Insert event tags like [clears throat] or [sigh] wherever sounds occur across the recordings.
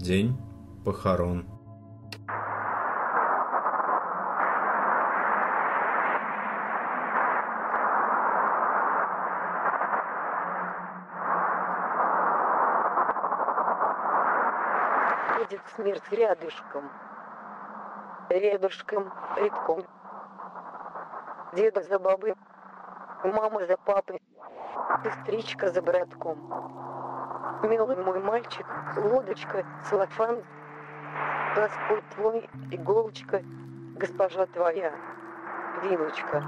День похорон. Будет смерть рядышком, рядышком, редком. Деда за бабой, мама за папой, сестричка за братком. Милый мой мальчик, лодочка, целлофан, Господь твой, иголочка, госпожа твоя, вилочка.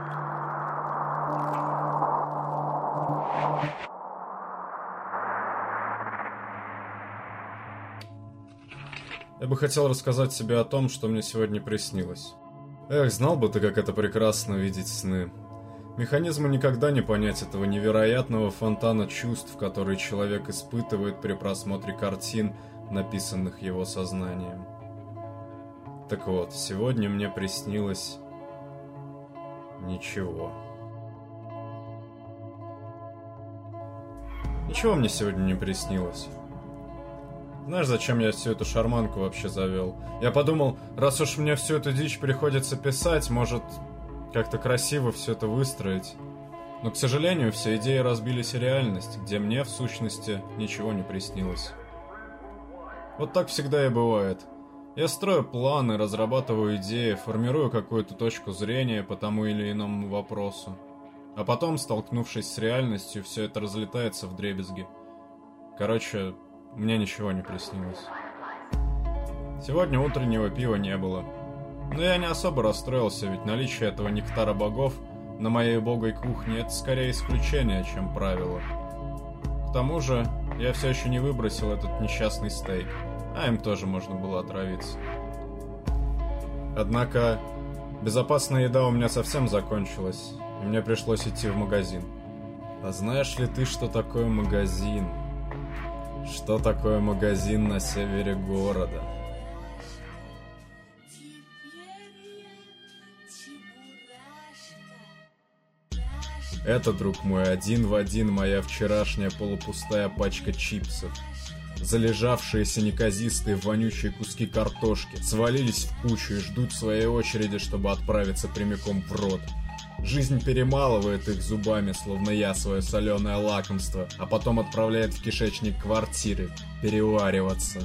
Я бы хотел рассказать тебе о том, что мне сегодня приснилось. Эх, знал бы ты, как это прекрасно видеть сны. Механизму никогда не понять этого невероятного фонтана чувств, который человек испытывает при просмотре картин, написанных его сознанием. Так вот, сегодня мне приснилось... Ничего. Ничего мне сегодня не приснилось. Знаешь, зачем я всю эту шарманку вообще завел? Я подумал, раз уж мне всю эту дичь приходится писать, может, как-то красиво все это выстроить. Но, к сожалению, все идеи разбились о реальность, где мне, в сущности, ничего не приснилось. Вот так всегда и бывает. Я строю планы, разрабатываю идеи, формирую какую-то точку зрения по тому или иному вопросу. А потом, столкнувшись с реальностью, все это разлетается в дребезги. Короче, мне ничего не приснилось. Сегодня утреннего пива не было. Но я не особо расстроился, ведь наличие этого нектара богов на моей богой кухне это скорее исключение, чем правило. К тому же, я все еще не выбросил этот несчастный стейк а им тоже можно было отравиться. Однако, безопасная еда у меня совсем закончилась, и мне пришлось идти в магазин. А знаешь ли ты, что такое магазин? Что такое магазин на севере города? Это, друг мой, один в один моя вчерашняя полупустая пачка чипсов – Залежавшиеся неказистые вонючие куски картошки свалились в кучу и ждут своей очереди, чтобы отправиться прямиком в рот. Жизнь перемалывает их зубами, словно я свое соленое лакомство, а потом отправляет в кишечник квартиры перевариваться.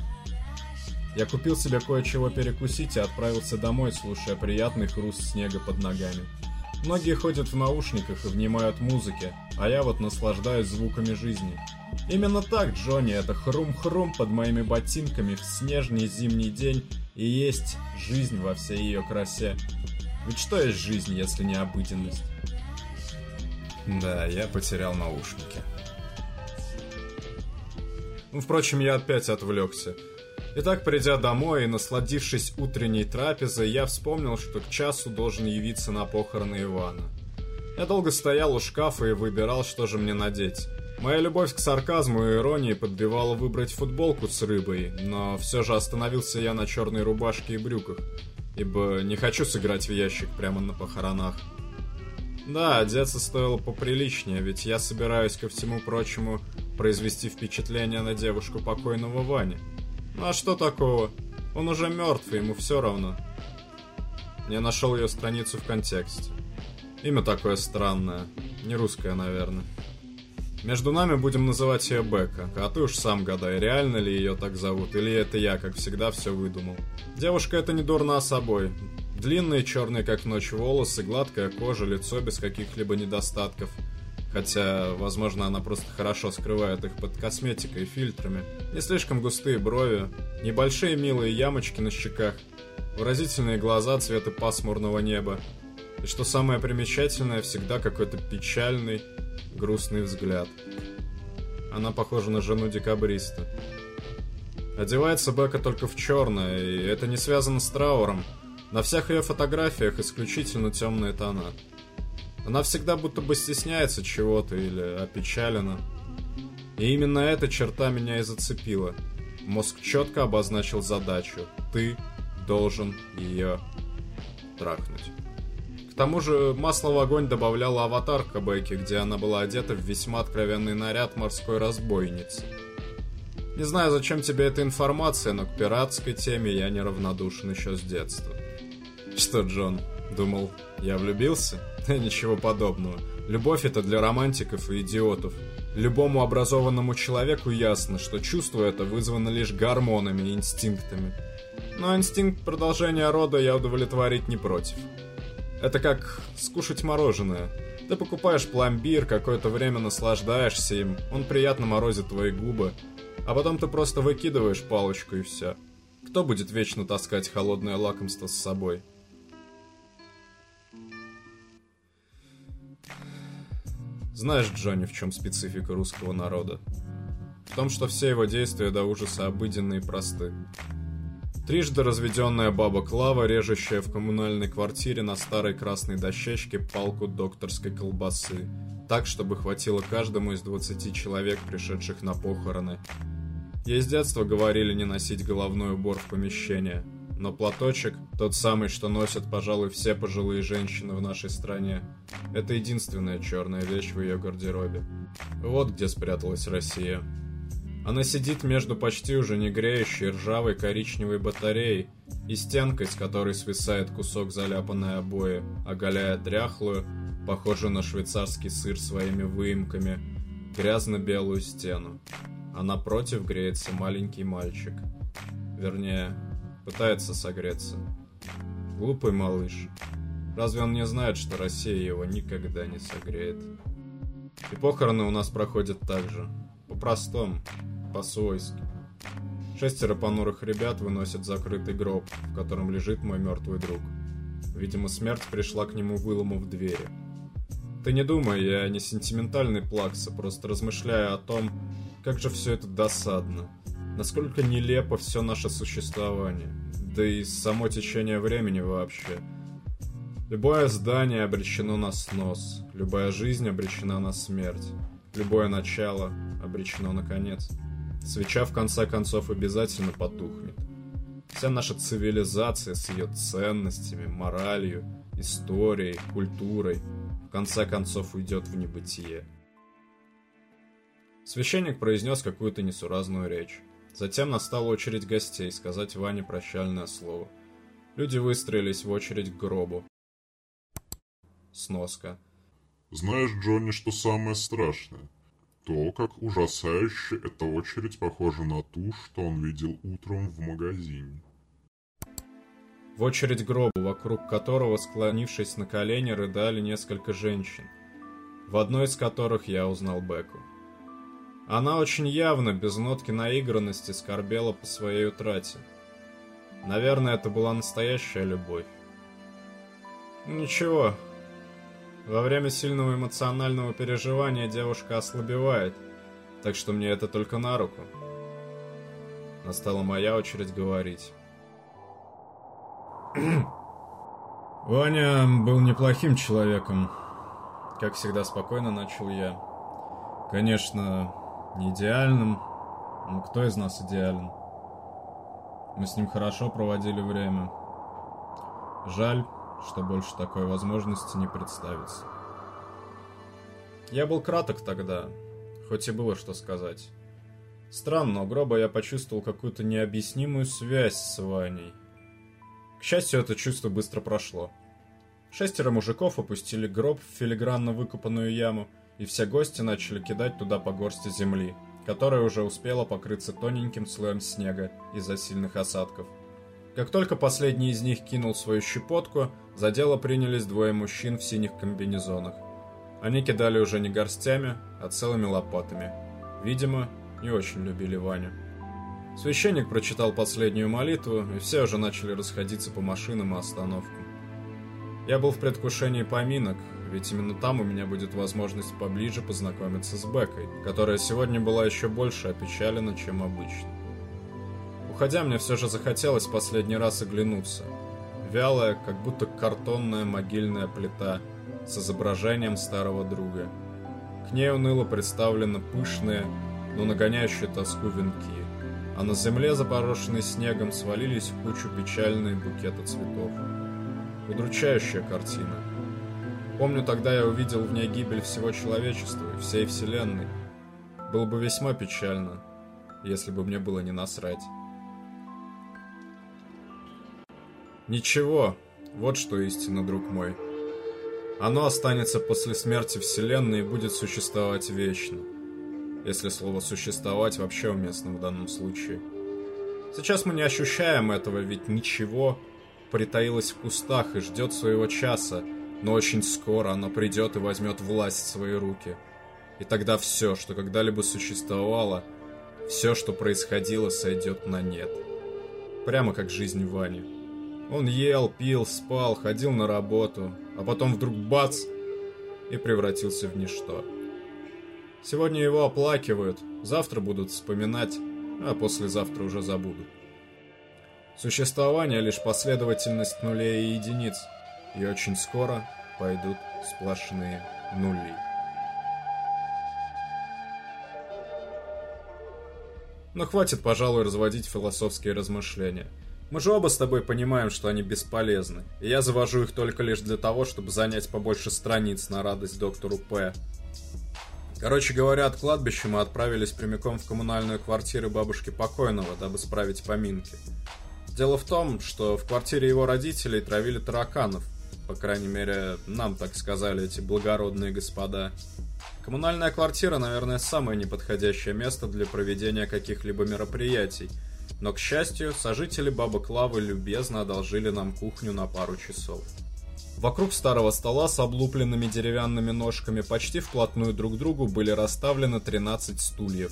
Я купил себе кое-чего перекусить и отправился домой, слушая приятный хруст снега под ногами. Многие ходят в наушниках и внимают музыке, а я вот наслаждаюсь звуками жизни. Именно так, Джонни, это хрум-хрум под моими ботинками в снежный зимний день и есть жизнь во всей ее красе. Ведь что есть жизнь, если не обыденность? Да, я потерял наушники. Ну, впрочем, я опять отвлекся. Итак, придя домой и насладившись утренней трапезой, я вспомнил, что к часу должен явиться на похороны Ивана. Я долго стоял у шкафа и выбирал, что же мне надеть. Моя любовь к сарказму и иронии подбивала выбрать футболку с рыбой, но все же остановился я на черной рубашке и брюках, ибо не хочу сыграть в ящик прямо на похоронах. Да, одеться стоило поприличнее, ведь я собираюсь, ко всему прочему, произвести впечатление на девушку покойного Вани. Ну а что такого? Он уже мертв, ему все равно. Я нашел ее страницу в контексте. Имя такое странное, не русское, наверное. Между нами будем называть ее Бека, а ты уж сам гадай, реально ли ее так зовут, или это я, как всегда, все выдумал. Девушка это не дурна собой. Длинные черные как ночь волосы, гладкая кожа, лицо без каких-либо недостатков. Хотя, возможно, она просто хорошо скрывает их под косметикой и фильтрами. Не слишком густые брови, небольшие милые ямочки на щеках, выразительные глаза цвета пасмурного неба. И что самое примечательное, всегда какой-то печальный, грустный взгляд. Она похожа на жену декабриста. Одевается Бека только в черное, и это не связано с трауром. На всех ее фотографиях исключительно темные тона. Она всегда будто бы стесняется чего-то или опечалена. И именно эта черта меня и зацепила. Мозг четко обозначил задачу. Ты должен ее трахнуть тому же масло в огонь добавляла аватарка Бекки, где она была одета в весьма откровенный наряд морской разбойницы. Не знаю, зачем тебе эта информация, но к пиратской теме я неравнодушен еще с детства. Что, Джон, думал, я влюбился? Да [laughs] ничего подобного. Любовь это для романтиков и идиотов. Любому образованному человеку ясно, что чувство это вызвано лишь гормонами и инстинктами. Но инстинкт продолжения рода я удовлетворить не против. Это как скушать мороженое. Ты покупаешь пломбир, какое-то время наслаждаешься им, он приятно морозит твои губы, а потом ты просто выкидываешь палочку и все. Кто будет вечно таскать холодное лакомство с собой? Знаешь, Джонни, в чем специфика русского народа? В том, что все его действия до ужаса обыденны и просты. Трижды разведенная баба Клава, режущая в коммунальной квартире на старой красной дощечке палку докторской колбасы, так, чтобы хватило каждому из 20 человек, пришедших на похороны. Ей с детства говорили не носить головной убор в помещение, но платочек, тот самый, что носят, пожалуй, все пожилые женщины в нашей стране, это единственная черная вещь в ее гардеробе. Вот где спряталась Россия. Она сидит между почти уже не греющей ржавой коричневой батареей и стенкой, с которой свисает кусок заляпанной обои, оголяя дряхлую, похожую на швейцарский сыр своими выемками, грязно-белую стену. А напротив греется маленький мальчик. Вернее, пытается согреться. Глупый малыш. Разве он не знает, что Россия его никогда не согреет? И похороны у нас проходят так же. По-простому по-свойски. Шестеро понурых ребят выносят закрытый гроб, в котором лежит мой мертвый друг. Видимо, смерть пришла к нему, выломав двери. Ты не думай, я не сентиментальный плакса, просто размышляю о том, как же все это досадно. Насколько нелепо все наше существование. Да и само течение времени вообще. Любое здание обречено на снос, любая жизнь обречена на смерть, любое начало обречено на конец. Свеча в конце концов обязательно потухнет. Вся наша цивилизация с ее ценностями, моралью, историей, культурой в конце концов уйдет в небытие. Священник произнес какую-то несуразную речь. Затем настала очередь гостей сказать Ване прощальное слово. Люди выстроились в очередь к гробу. Сноска. Знаешь, Джонни, что самое страшное? то, как ужасающе эта очередь похожа на ту, что он видел утром в магазине. В очередь гробу, вокруг которого, склонившись на колени, рыдали несколько женщин, в одной из которых я узнал Беку. Она очень явно, без нотки наигранности, скорбела по своей утрате. Наверное, это была настоящая любовь. Ничего, во время сильного эмоционального переживания девушка ослабевает, так что мне это только на руку. Настала моя очередь говорить. [clears throat] Ваня был неплохим человеком. Как всегда спокойно начал я. Конечно, не идеальным, но кто из нас идеален? Мы с ним хорошо проводили время. Жаль, что больше такой возможности не представится. Я был краток тогда, хоть и было что сказать. Странно, у гроба я почувствовал какую-то необъяснимую связь с Ваней. К счастью, это чувство быстро прошло. Шестеро мужиков опустили гроб в филигранно выкопанную яму, и все гости начали кидать туда по горсти земли, которая уже успела покрыться тоненьким слоем снега из-за сильных осадков. Как только последний из них кинул свою щепотку, за дело принялись двое мужчин в синих комбинезонах. Они кидали уже не горстями, а целыми лопатами. Видимо, не очень любили Ваню. Священник прочитал последнюю молитву, и все уже начали расходиться по машинам и остановкам. Я был в предвкушении поминок, ведь именно там у меня будет возможность поближе познакомиться с Бекой, которая сегодня была еще больше опечалена, чем обычно. Уходя, мне все же захотелось последний раз оглянуться. Вялая, как будто картонная могильная плита с изображением старого друга. К ней уныло представлены пышные, но нагоняющие тоску венки, а на земле, запорошенной снегом, свалились в кучу печальные букеты цветов. Удручающая картина. Помню, тогда я увидел в ней гибель всего человечества и всей вселенной. Было бы весьма печально, если бы мне было не насрать. Ничего, вот что истина, друг мой. Оно останется после смерти Вселенной и будет существовать вечно. Если слово «существовать» вообще уместно в данном случае. Сейчас мы не ощущаем этого, ведь ничего притаилось в кустах и ждет своего часа, но очень скоро оно придет и возьмет власть в свои руки. И тогда все, что когда-либо существовало, все, что происходило, сойдет на нет. Прямо как жизнь Вани. Он ел, пил, спал, ходил на работу, а потом вдруг бац и превратился в ничто. Сегодня его оплакивают, завтра будут вспоминать, а послезавтра уже забудут. Существование лишь последовательность нулей и единиц, и очень скоро пойдут сплошные нули. Но хватит, пожалуй, разводить философские размышления. Мы же оба с тобой понимаем, что они бесполезны, и я завожу их только лишь для того, чтобы занять побольше страниц на радость доктору П. Короче говоря, от кладбища мы отправились прямиком в коммунальную квартиру бабушки покойного, дабы справить поминки. Дело в том, что в квартире его родителей травили тараканов. По крайней мере, нам так сказали эти благородные господа. Коммунальная квартира, наверное, самое неподходящее место для проведения каких-либо мероприятий. Но, к счастью, сожители бабы Клавы любезно одолжили нам кухню на пару часов. Вокруг старого стола с облупленными деревянными ножками почти вплотную друг к другу были расставлены 13 стульев.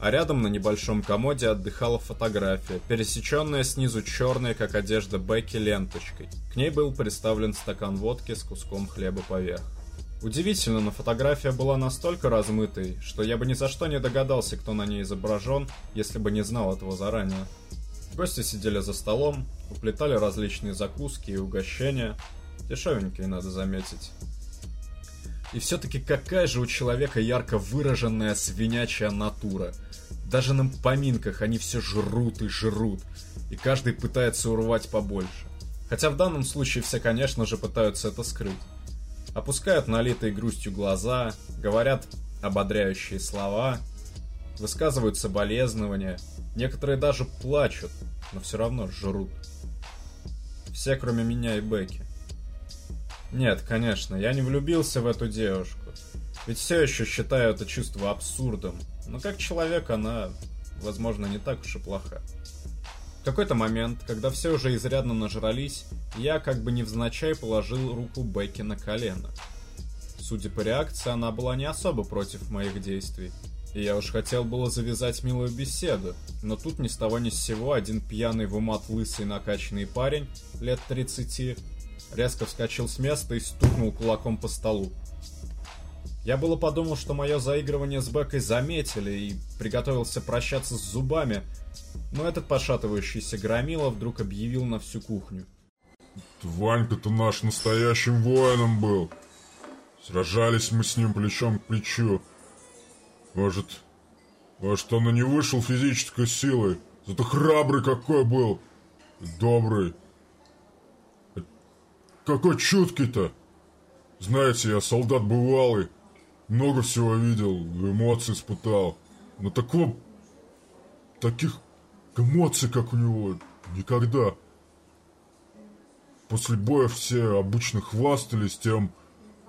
А рядом на небольшом комоде отдыхала фотография, пересеченная снизу черной, как одежда Бекки, ленточкой. К ней был представлен стакан водки с куском хлеба поверх. Удивительно, но фотография была настолько размытой, что я бы ни за что не догадался, кто на ней изображен, если бы не знал этого заранее. Гости сидели за столом, уплетали различные закуски и угощения. Дешевенькие, надо заметить. И все-таки какая же у человека ярко выраженная свинячья натура. Даже на поминках они все жрут и жрут, и каждый пытается урвать побольше. Хотя в данном случае все, конечно же, пытаются это скрыть опускают налитые грустью глаза, говорят ободряющие слова, высказывают соболезнования, некоторые даже плачут, но все равно жрут. Все, кроме меня и Бекки. Нет, конечно, я не влюбился в эту девушку, ведь все еще считаю это чувство абсурдом, но как человек она, возможно, не так уж и плоха какой-то момент, когда все уже изрядно нажрались, я как бы невзначай положил руку Бекки на колено. Судя по реакции, она была не особо против моих действий. И я уж хотел было завязать милую беседу, но тут ни с того ни с сего один пьяный в умат лысый накачанный парень, лет 30, резко вскочил с места и стукнул кулаком по столу. Я было подумал, что мое заигрывание с Бекой заметили и приготовился прощаться с зубами, но этот пошатывающийся громила вдруг объявил на всю кухню. Ванька-то наш настоящим воином был. Сражались мы с ним плечом к плечу. Может, может он и не вышел физической силой, зато храбрый какой был. Добрый. Какой чуткий-то. Знаете, я солдат бывалый, много всего видел, эмоций испытал. Но такого... Таких эмоций, как у него, никогда. После боя все обычно хвастались тем,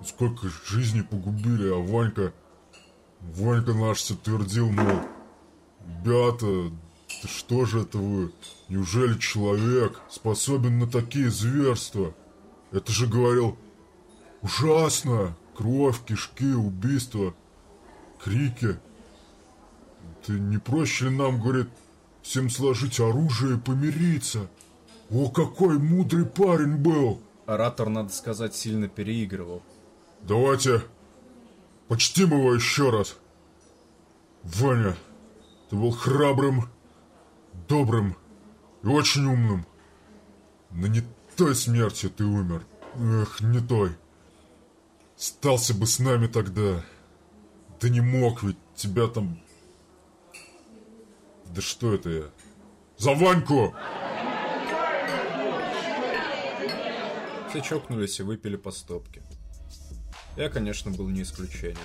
сколько жизней погубили, а Ванька... Ванька наш все твердил, мол, ребята, что же это вы? Неужели человек способен на такие зверства? Это же, говорил, ужасно. Кровь, кишки, убийства, крики. Ты не проще ли нам, говорит, всем сложить оружие и помириться. О, какой мудрый парень был! Оратор, надо сказать, сильно переигрывал. Давайте почтим его еще раз. Ваня, ты был храбрым, добрым и очень умным. Но не той смертью ты умер. Эх, не той. Стался бы с нами тогда. Да не мог, ведь тебя там да что это я? За Ваньку! Все чокнулись и выпили по стопке. Я, конечно, был не исключением.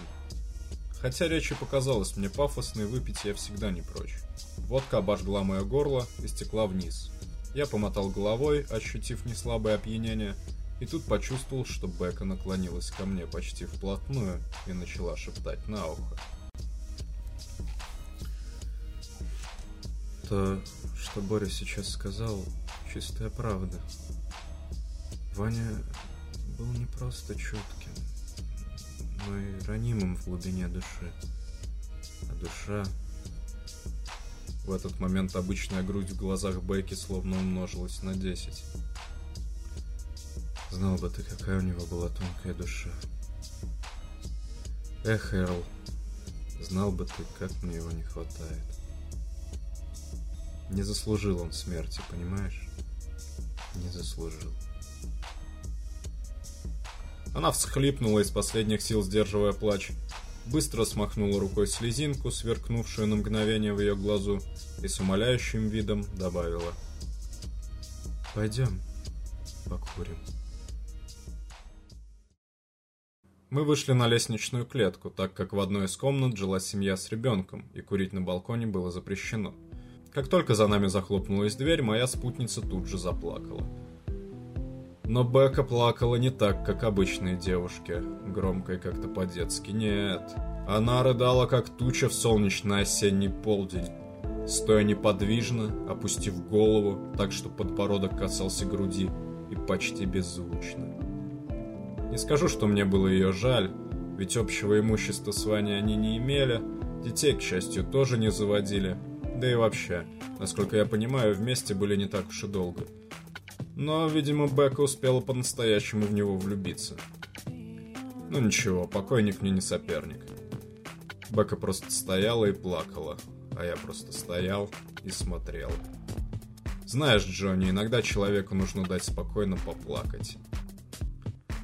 Хотя речь и показалась мне пафосной, выпить я всегда не прочь. Водка обожгла мое горло и стекла вниз. Я помотал головой, ощутив неслабое опьянение, и тут почувствовал, что Бека наклонилась ко мне почти вплотную и начала шептать на ухо. То, что Боря сейчас сказал, чистая правда. Ваня был не просто чутким, но и ранимым в глубине души. А душа... В этот момент обычная грудь в глазах Бекки словно умножилась на десять. Знал бы ты, какая у него была тонкая душа. Эх, Эрл, знал бы ты, как мне его не хватает. Не заслужил он смерти, понимаешь? Не заслужил. Она всхлипнула из последних сил, сдерживая плач. Быстро смахнула рукой слезинку, сверкнувшую на мгновение в ее глазу, и с умоляющим видом добавила. «Пойдем, покурим». Мы вышли на лестничную клетку, так как в одной из комнат жила семья с ребенком, и курить на балконе было запрещено. Как только за нами захлопнулась дверь, моя спутница тут же заплакала. Но Бека плакала не так, как обычные девушки, громко и как-то по-детски. Нет, она рыдала, как туча в солнечный осенний полдень, стоя неподвижно, опустив голову, так что подбородок касался груди, и почти беззвучно. Не скажу, что мне было ее жаль, ведь общего имущества с Ваней они не имели, детей, к счастью, тоже не заводили, да и вообще, насколько я понимаю, вместе были не так уж и долго. Но, видимо, Бека успела по-настоящему в него влюбиться. Ну ничего, покойник мне не соперник. Бека просто стояла и плакала, а я просто стоял и смотрел. Знаешь, Джонни, иногда человеку нужно дать спокойно поплакать.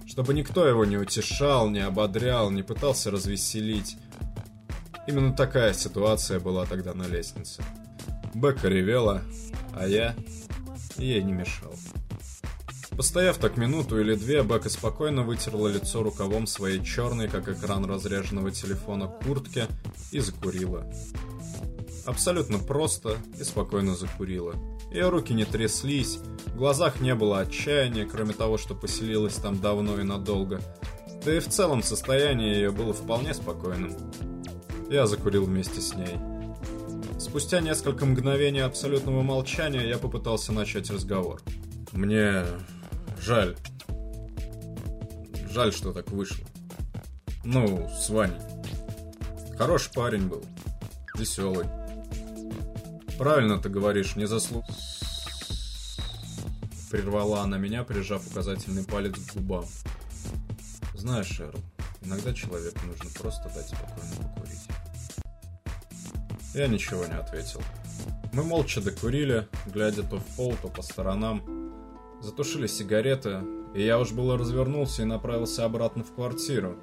Чтобы никто его не утешал, не ободрял, не пытался развеселить, Именно такая ситуация была тогда на лестнице. Бекка ревела, а я ей не мешал. Постояв так минуту или две, Бекка спокойно вытерла лицо рукавом своей черной, как экран разряженного телефона, куртки и закурила. Абсолютно просто и спокойно закурила. Ее руки не тряслись, в глазах не было отчаяния, кроме того, что поселилась там давно и надолго. Да и в целом состояние ее было вполне спокойным. Я закурил вместе с ней. Спустя несколько мгновений абсолютного молчания я попытался начать разговор. Мне жаль. Жаль, что так вышло. Ну, с Ваней. Хороший парень был. Веселый. Правильно ты говоришь, не заслуг... Прервала она меня, прижав указательный палец к губам. Знаешь, Эрл, иногда человеку нужно просто дать спокойно покурить. Я ничего не ответил. Мы молча докурили, глядя то в пол, то по сторонам. Затушили сигареты, и я уж было развернулся и направился обратно в квартиру.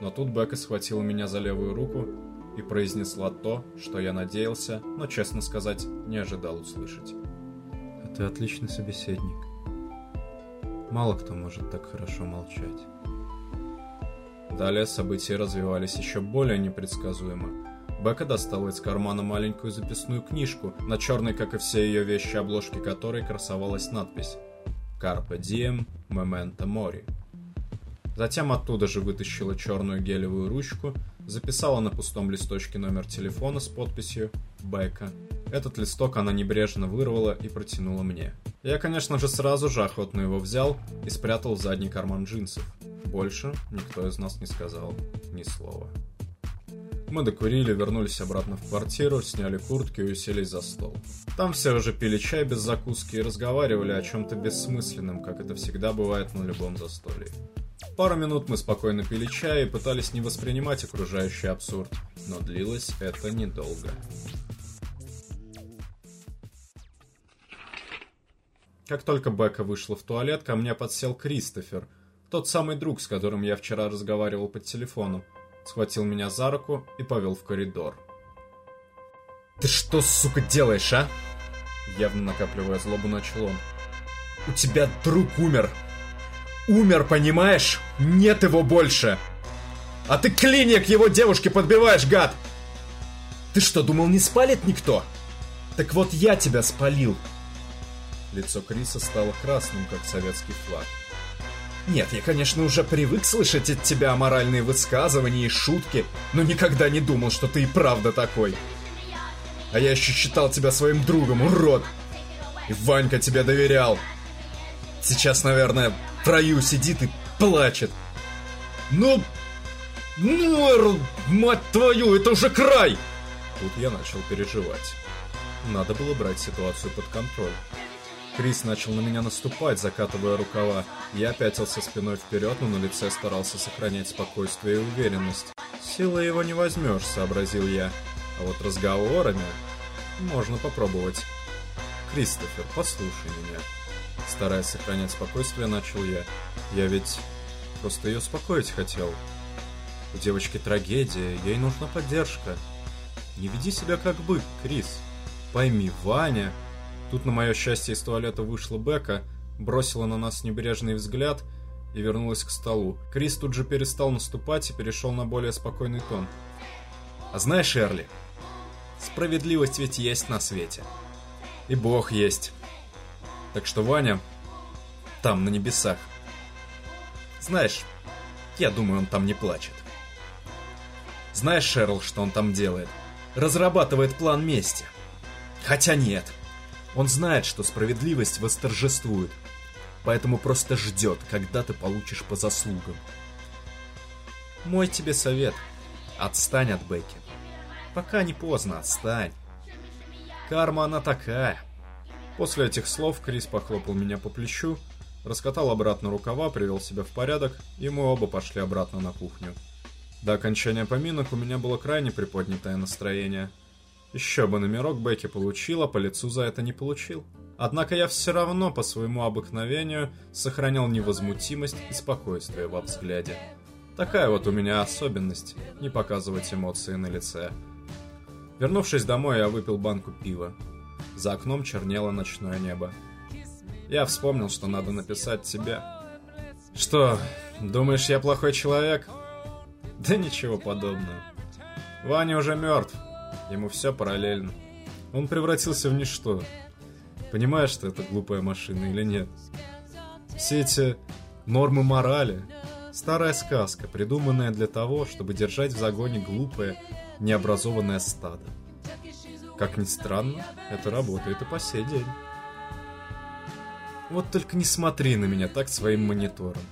Но тут Бека схватила меня за левую руку и произнесла то, что я надеялся, но, честно сказать, не ожидал услышать. «А ты отличный собеседник. Мало кто может так хорошо молчать». Далее события развивались еще более непредсказуемо. Бека достала из кармана маленькую записную книжку, на черной, как и все ее вещи, обложке которой красовалась надпись «Carpe diem, memento mori». Затем оттуда же вытащила черную гелевую ручку, записала на пустом листочке номер телефона с подписью «Бека». Этот листок она небрежно вырвала и протянула мне. Я, конечно же, сразу же охотно его взял и спрятал в задний карман джинсов. Больше никто из нас не сказал ни слова. Мы докурили, вернулись обратно в квартиру, сняли куртки и уселись за стол. Там все уже пили чай без закуски и разговаривали о чем-то бессмысленном, как это всегда бывает на любом застолье. Пару минут мы спокойно пили чай и пытались не воспринимать окружающий абсурд, но длилось это недолго. Как только Бека вышла в туалет, ко мне подсел Кристофер, тот самый друг, с которым я вчера разговаривал по телефону схватил меня за руку и повел в коридор. «Ты что, сука, делаешь, а?» Явно накапливая злобу, начал он. «У тебя друг умер! Умер, понимаешь? Нет его больше!» А ты клинья его девушке подбиваешь, гад! Ты что, думал, не спалит никто? Так вот я тебя спалил. Лицо Криса стало красным, как советский флаг. Нет, я, конечно, уже привык слышать от тебя моральные высказывания и шутки, но никогда не думал, что ты и правда такой. А я еще считал тебя своим другом, урод. И Ванька тебе доверял. Сейчас, наверное, в раю сидит и плачет. Ну, ну, мать твою, это уже край! Тут я начал переживать. Надо было брать ситуацию под контроль. Крис начал на меня наступать, закатывая рукава. Я пятился спиной вперед, но на лице старался сохранять спокойствие и уверенность. Силой его не возьмешь, сообразил я. А вот разговорами можно попробовать. Кристофер, послушай меня. Стараясь сохранять спокойствие, начал я. Я ведь просто ее успокоить хотел. У девочки трагедия, ей нужна поддержка. Не веди себя как бык, Крис. Пойми, Ваня... Тут, на мое счастье, из туалета вышла Бека, бросила на нас небрежный взгляд и вернулась к столу. Крис тут же перестал наступать и перешел на более спокойный тон. А знаешь, Эрли, справедливость ведь есть на свете. И Бог есть. Так что Ваня там, на небесах. Знаешь, я думаю, он там не плачет. Знаешь, Шерл, что он там делает? Разрабатывает план мести. Хотя нет. Он знает, что справедливость восторжествует. Поэтому просто ждет, когда ты получишь по заслугам. Мой тебе совет. Отстань от Бекки. Пока не поздно, отстань. Карма она такая. После этих слов Крис похлопал меня по плечу, раскатал обратно рукава, привел себя в порядок, и мы оба пошли обратно на кухню. До окончания поминок у меня было крайне приподнятое настроение. Еще бы номерок Бекки получила, по лицу за это не получил. Однако я все равно по своему обыкновению сохранял невозмутимость и спокойствие во взгляде. Такая вот у меня особенность – не показывать эмоции на лице. Вернувшись домой, я выпил банку пива. За окном чернело ночное небо. Я вспомнил, что надо написать тебе. Что, думаешь, я плохой человек? Да ничего подобного. Ваня уже мертв. Ему все параллельно. Он превратился в ничто. Понимаешь, что это глупая машина или нет? Все эти нормы морали – старая сказка, придуманная для того, чтобы держать в загоне глупое, необразованное стадо. Как ни странно, это работает и по сей день. Вот только не смотри на меня так своим монитором.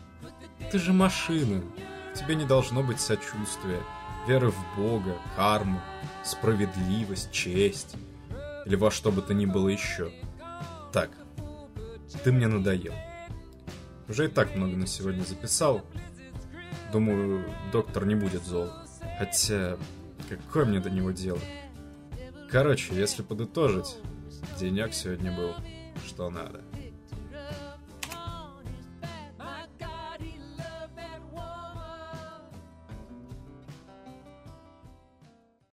Ты же машина, тебе не должно быть сочувствия, веры в Бога, карму, справедливость, честь или во что бы то ни было еще. Так, ты мне надоел. Уже и так много на сегодня записал. Думаю, доктор не будет зол. Хотя, какое мне до него дело? Короче, если подытожить, денек сегодня был что надо.